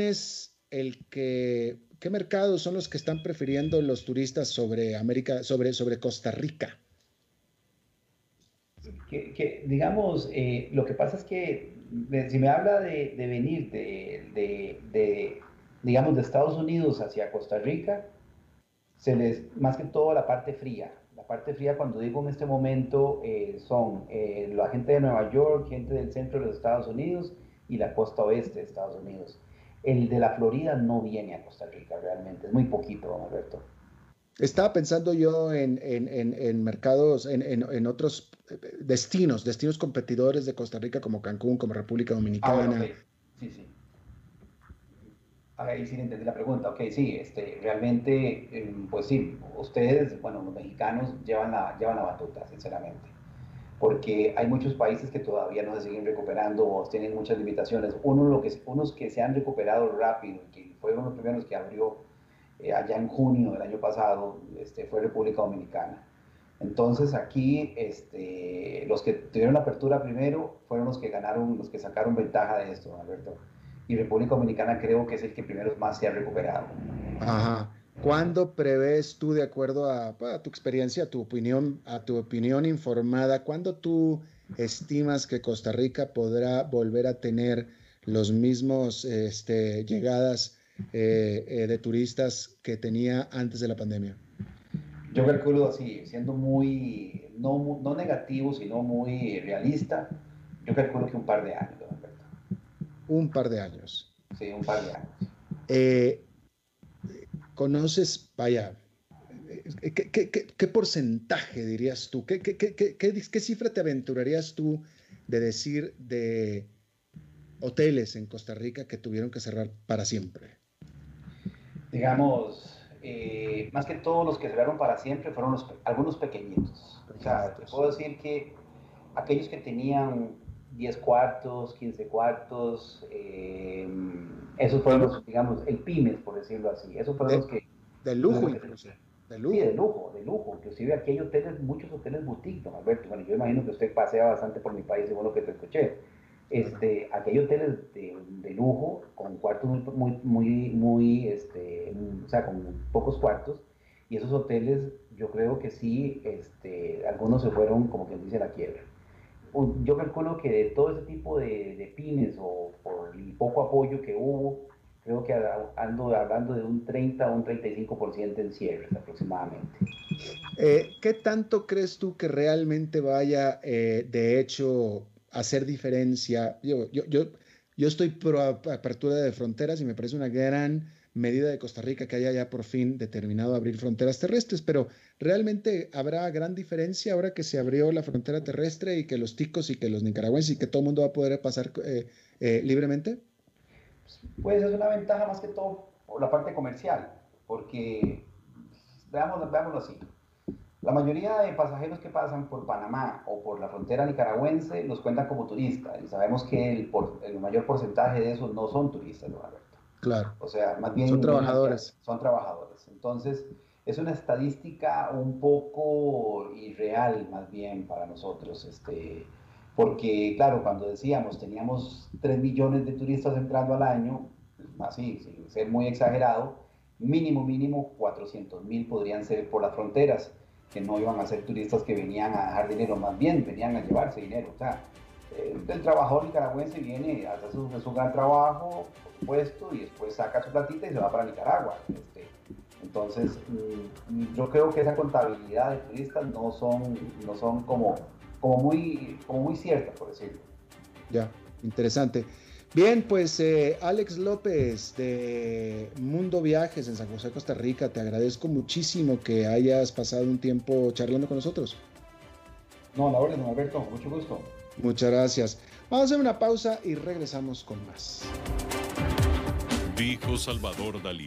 es el que, qué mercados son los que están prefiriendo los turistas sobre América, sobre, sobre Costa Rica? Que, digamos, eh, lo que pasa es que si me habla de, venir de, digamos, de Estados Unidos hacia Costa Rica, se les, más que todo la parte fría. La parte fría, cuando digo en este momento, eh, son eh, la gente de Nueva York, gente del centro de los Estados Unidos y la costa oeste de Estados Unidos. El de la Florida no viene a Costa Rica realmente, es muy poquito, don Alberto. Estaba pensando yo en, mercados, en, otros eh, destinos, destinos competidores de Costa Rica como Cancún, como República Dominicana. Ah, sí, sí. ahí sí entendí la pregunta. Ok, sí, este, realmente, em, pues sí, ustedes, bueno, los mexicanos llevan la, llevan la batuta, sinceramente. Porque hay muchos países que todavía no se siguen recuperando o tienen muchas limitaciones. Uno, lo que, unos que se han recuperado rápido, que fueron los primeros que abrió eh, allá en junio del año pasado, este, fue República Dominicana. Entonces aquí este, los que tuvieron la apertura primero fueron los que ganaron, los que sacaron ventaja de esto, Alberto y República Dominicana creo que es el que primero más se ha recuperado. Ajá. ¿Cuándo prevés tú, de acuerdo a, tu experiencia, a tu opinión, a tu opinión informada, cuándo tú estimas que Costa Rica podrá volver a tener los mismos este, llegadas eh, eh, de turistas que tenía antes de la pandemia? Yo calculo así, siendo muy, no, no negativo, sino muy realista, yo calculo que un par de años un par de años. Sí, un par de años. Eh, ¿Conoces, vaya, ¿qué, porcentaje dirías tú? ¿Qué, qué, cifra te aventurarías tú de decir de hoteles en Costa Rica que tuvieron que cerrar para siempre? Digamos, eh, más que todos los que cerraron para siempre fueron los, algunos pequeñitos. O sea, te puedo decir que aquellos que tenían 10 cuartos, 15 cuartos, eh, esos fueron los, digamos, el pymes, por decirlo así. Esos fueron los que... De lujo, incluso. De lujo. Sí, de lujo, de lujo. Inclusive aquí hay hoteles, muchos hoteles boutique, don Alberto. Bueno, yo imagino que usted pasea bastante por mi país, según lo que te escuché. Este, aquí hay hoteles de, de lujo, con cuartos muy, muy, muy, este, o sea, con pocos cuartos. Y esos hoteles, yo creo que sí, este, algunos se fueron, como quien dice, la quiebra yo calculo que de todo ese tipo de, pymes o por el poco apoyo que hubo, creo que ando hablando de un 30 o un 35% en cierres aproximadamente. Eh, ¿Qué tanto crees tú que realmente vaya, eh, de hecho, a hacer diferencia? Yo, yo, yo, yo estoy pro apertura de fronteras y me parece una gran medida de Costa Rica que haya ya por fin determinado abrir fronteras terrestres, pero realmente habrá gran diferencia ahora que se abrió la frontera terrestre y que los ticos y que los nicaragüenses y que todo el mundo va a poder pasar eh, eh, libremente? Pues es una ventaja más que todo por la parte comercial, porque veámoslo, veámoslo así. La mayoría de pasajeros que pasan por Panamá o por la frontera nicaragüense los cuentan como turistas y sabemos que el, el mayor porcentaje de esos no son turistas, ¿no? Claro. O sea, más bien... Son trabajadores. Son trabajadores. Entonces, es una estadística un poco irreal, más bien, para nosotros. Este, porque, claro, cuando decíamos, teníamos 3 millones de turistas entrando al año, así, sin ser muy exagerado, mínimo, mínimo 400 mil podrían ser por las fronteras, que no iban a ser turistas que venían a dejar dinero, más bien venían a llevarse dinero. O sea, el, trabajador nicaragüense viene, hace su, su gran trabajo, puesto y después saca su platita y se va para Nicaragua. Este, entonces, mm, yo creo que esa contabilidad de turistas no son, no son como, como, muy, como muy ciertas, por decirlo. Ya, interesante. Bien, pues eh, Alex López de Mundo Viajes en San José, Costa Rica, te agradezco muchísimo que hayas pasado un tiempo charlando con nosotros. No, la orden, Alberto, mucho gusto. Muchas gracias. Vamos a hacer una pausa y regresamos con más. Dijo Salvador Dalí.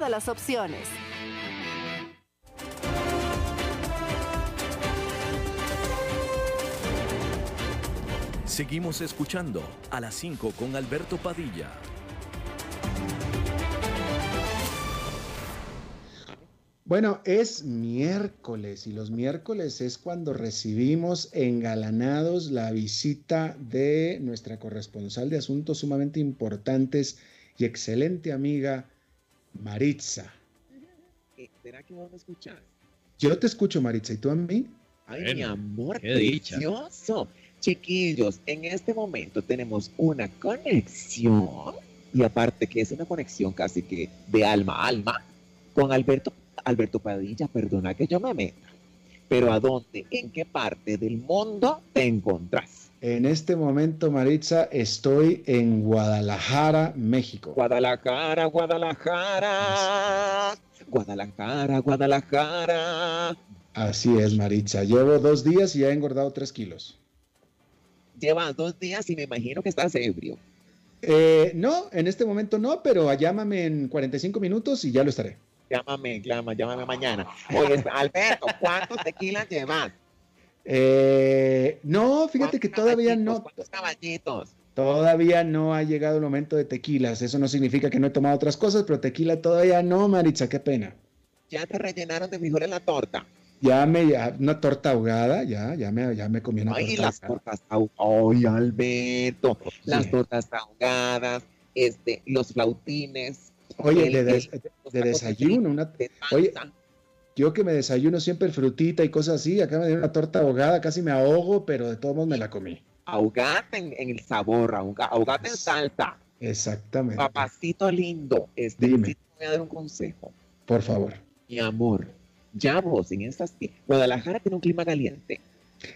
las opciones. Seguimos escuchando a las 5 con Alberto Padilla. Bueno, es miércoles y los miércoles es cuando recibimos engalanados la visita de nuestra corresponsal de asuntos sumamente importantes y excelente amiga Maritza. ¿Será que vos me escuchas? Yo te escucho, Maritza, ¿y tú a mí? Ay, mi amor, qué delicioso. Chiquillos, en este momento tenemos una conexión y aparte que es una conexión casi que de alma a alma con Alberto Alberto Padilla, perdona que yo me meta, pero ¿a dónde, en qué parte del mundo te encontrás? En este momento, Maritza, estoy en Guadalajara, México. Guadalajara, Guadalajara, Guadalajara, Guadalajara. Así es, Maritza. Llevo dos días y ya he engordado tres kilos. Llevas dos días y me imagino que estás ebrio. Eh, no, en este momento no, pero llámame en 45 minutos y ya lo estaré. Llámame, llama, llámame mañana. Oye, Alberto, ¿cuántos tequilas llevas? Eh, no, fíjate que todavía no. ¿Cuántos caballitos? Todavía no ha llegado el momento de tequilas. Eso no significa que no he tomado otras cosas, pero tequila todavía no, Maritza, qué pena. Ya te rellenaron de frijoles la torta. Ya me, ya, una torta ahogada, ya, ya me, ya me comí una Ay, las tortas ahogadas. Ay, Alberto, las tortas ahogadas, este, los flautines, Oye, de, desayuno, una, oye, yo que me desayuno siempre frutita y cosas así, acá me dieron una torta ahogada, casi me ahogo, pero de todos modos me la comí. Ahogate en, el sabor, ahogate en salsa. Exactamente. Papacito lindo, este, Dime. voy a dar un consejo. Por favor. Mi amor, ya vos en estas... Guadalajara tiene un clima caliente.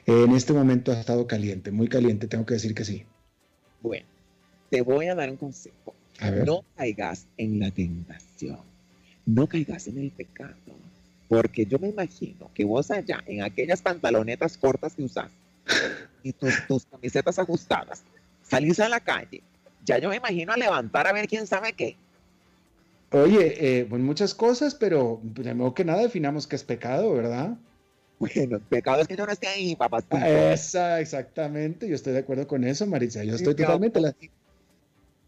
En este momento ha estado caliente, muy caliente, tengo que decir que sí. Bueno, te voy a dar un consejo. No caigas en la tentación, no caigas en el pecado, porque yo me imagino que vos allá, en aquellas pantalonetas cortas que usas y tus, camisetas ajustadas, salís a la calle, ya yo me imagino a levantar a ver quién sabe qué. Oye, eh, pues muchas cosas, pero primero que nada definamos qué es pecado, ¿verdad? Bueno, pecado es que yo no esté ahí, papá. Esa, exactamente, yo estoy de acuerdo con eso, Marisa. Yo estoy totalmente. La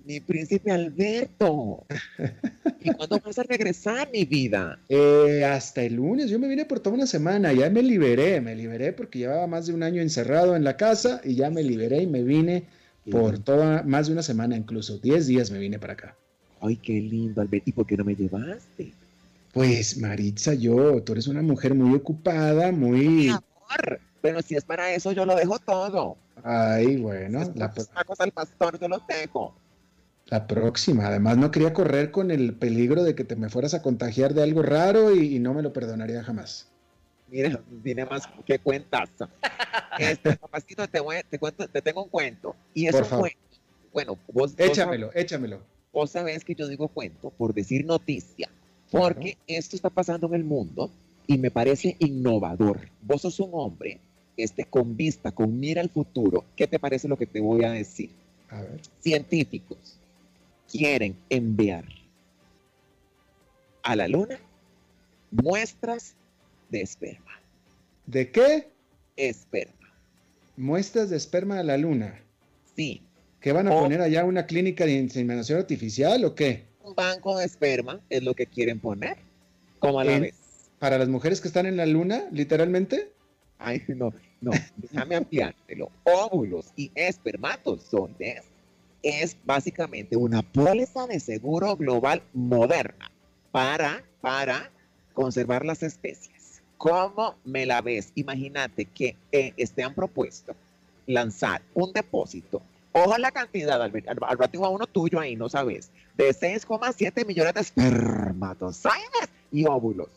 mi príncipe Alberto. ¿Y cuándo vas a regresar, mi vida? Eh, hasta el lunes. Yo me vine por toda una semana. Ya me liberé, me liberé porque llevaba más de un año encerrado en la casa y ya me liberé y me vine por toda, más de una semana incluso. Diez días me vine para acá. Ay, qué lindo, Alberto. ¿Y por qué no me llevaste? Pues, Maritza, yo, tú eres una mujer muy ocupada, muy... Amor, pero si es para eso, yo lo dejo todo. Ay, bueno. Si la cosa al pastor, yo lo dejo. La próxima. Además, no quería correr con el peligro de que te me fueras a contagiar de algo raro y, no me lo perdonaría jamás. Mira, tiene más que cuentas. Este, papacito, te, te, cuento, te tengo un cuento. Y es un cuento. Bueno, vos. Échamelo, échamelo. Vos sabés que yo digo cuento por decir noticia. Porque esto está pasando en el mundo y me parece innovador. Vos sos un hombre este, con vista, con mira al futuro. ¿Qué te parece lo que te voy a decir? A ver. Científicos quieren enviar a la luna muestras de esperma. ¿De qué? Esperma. Muestras de esperma a la luna. Sí. ¿Qué van a poner allá? ¿Una clínica de inseminación artificial o qué? Un banco de esperma es lo que quieren poner. ¿Cómo a la vez? ¿Para las mujeres que están en la luna, literalmente? Ay, no, no, déjame ampliártelo. Óvulos y espermatozoides es básicamente una póliza de seguro global moderna para, para conservar las especies. ¿Cómo me la ves? Imagínate que eh, este han propuesto lanzar un depósito. Ojo la cantidad, al, al rato a uno tuyo ahí, no sabes, de 6,7 millones de espermatozoides y óvulos,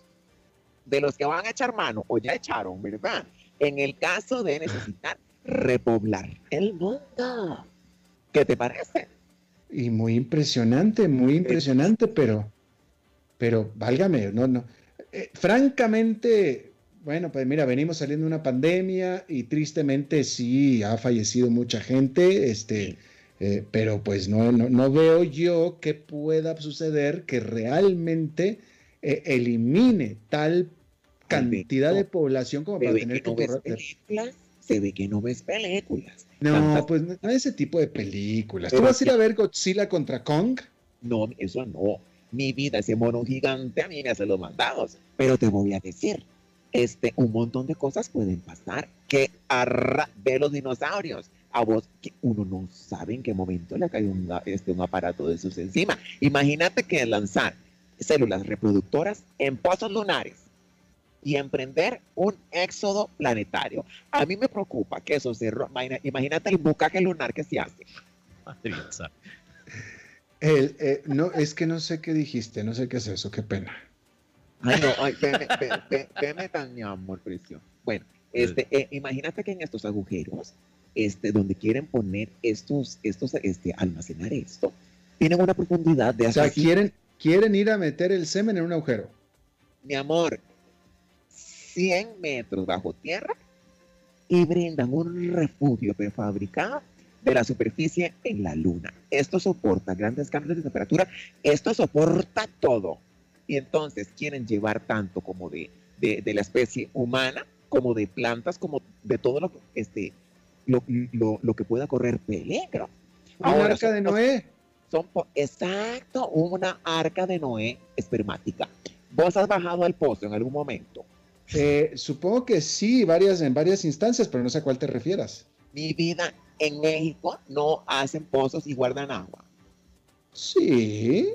de los que van a echar mano o ya echaron, ¿verdad? En el caso de necesitar repoblar el mundo. ¿Qué te parece? Y muy impresionante, muy impresionante, pero, pero válgame, no, no. Eh, francamente, bueno, pues mira, venimos saliendo de una pandemia y tristemente sí ha fallecido mucha gente, este, eh, pero pues no, no, veo yo que pueda suceder que realmente eh, elimine tal cantidad de población como para tener que, se ve que no ves películas. No, pues no, ese tipo de películas. ¿Tú vas a ir a ver Godzilla contra Kong? No, eso no. Mi vida, ese mono gigante a mí me hace los mandados. Pero te voy a decir, este, un montón de cosas pueden pasar. Que arra de los dinosaurios. A vos, que uno no sabe en qué momento le cae un, este, un aparato de esos encima. Imagínate que lanzar células reproductoras en pozos lunares y emprender un éxodo planetario. A mí me preocupa que eso se... Imagínate el bucaque lunar que se hace. El, eh, no, es que no sé qué dijiste, no sé qué es eso, qué pena. Ay, no, ay, peme, tan mi amor, precio. Bueno, este, eh, imagínate que en estos agujeros, este, donde quieren poner estos, estos, este, almacenar esto, tienen una profundidad de O sea, quieren, quieren ir a meter el semen en un agujero. Mi amor, 100 metros bajo tierra y brindan un refugio prefabricado de la superficie en la Luna. Esto soporta grandes cambios de temperatura, esto soporta todo. Y entonces quieren llevar tanto como de, de, la especie humana, como de plantas, como de todo lo, este, lo, lo, que pueda correr peligro. Una arca de Noé. Son, exacto, una arca de Noé espermática. ¿Vos has bajado al pozo en algún momento? Eh, supongo que sí, varias, en varias instancias, pero no sé a cuál te refieras. Mi vida, en México no hacen pozos y guardan agua. Sí.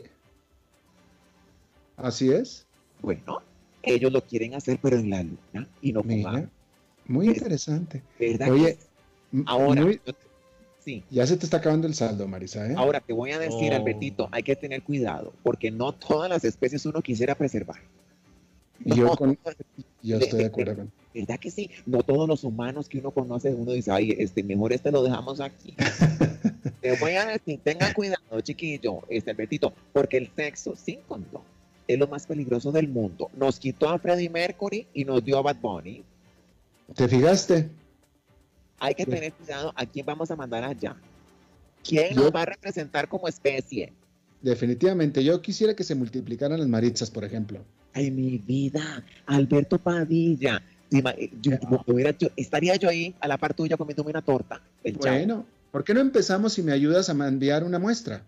Así es. Bueno, ellos lo quieren hacer, pero en la luna y no Mira, Muy interesante. Oye, ahora. sí. Ya se te está acabando el saldo, Marisa. ¿eh? Ahora te voy a decir, oh. Albertito, hay que tener cuidado, porque no todas las especies uno quisiera preservar. Yo, estoy de acuerdo con. ¿Verdad que sí? No todos los humanos que uno conoce, uno dice, ay, este, mejor este lo dejamos aquí. Te voy a decir, tengan cuidado, chiquillo, este Albertito, porque el sexo sin condón es lo más peligroso del mundo. Nos quitó a Freddie Mercury y nos dio a Bad Bunny. ¿Te fijaste? Hay que tener cuidado a quién vamos a mandar allá. ¿Quién nos va a representar como especie? Definitivamente, yo quisiera que se multiplicaran las maritzas, por ejemplo. Ay, mi vida, Alberto Padilla. estaría yo ahí a la par tuya comiéndome una torta. bueno, ¿por qué no empezamos y me ayudas a enviar una muestra?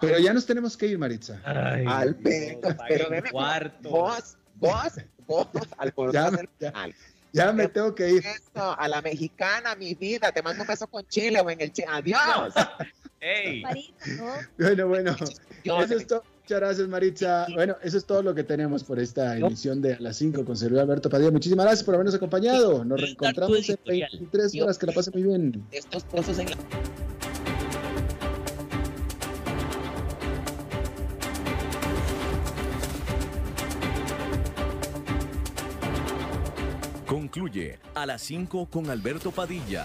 Pero ya nos tenemos que ir, Maritza. Ay, Alberto, pero cuarto. Vos, vos, vos, al ya, ya, ya, me tengo que ir. Eso, a la mexicana, mi vida, te mando un beso con chile o en el chile. Adiós. Ey. Bueno, bueno. Eso es todo. Muchas gracias, Maritza. Bueno, eso es todo lo que tenemos por esta emisión de a las 5 con Sergio Alberto Padilla. Muchísimas gracias por habernos acompañado. Nos reencontramos en 23 horas. Que la pase muy bien. Estos pozos en la... Concluye a las 5 con Alberto Padilla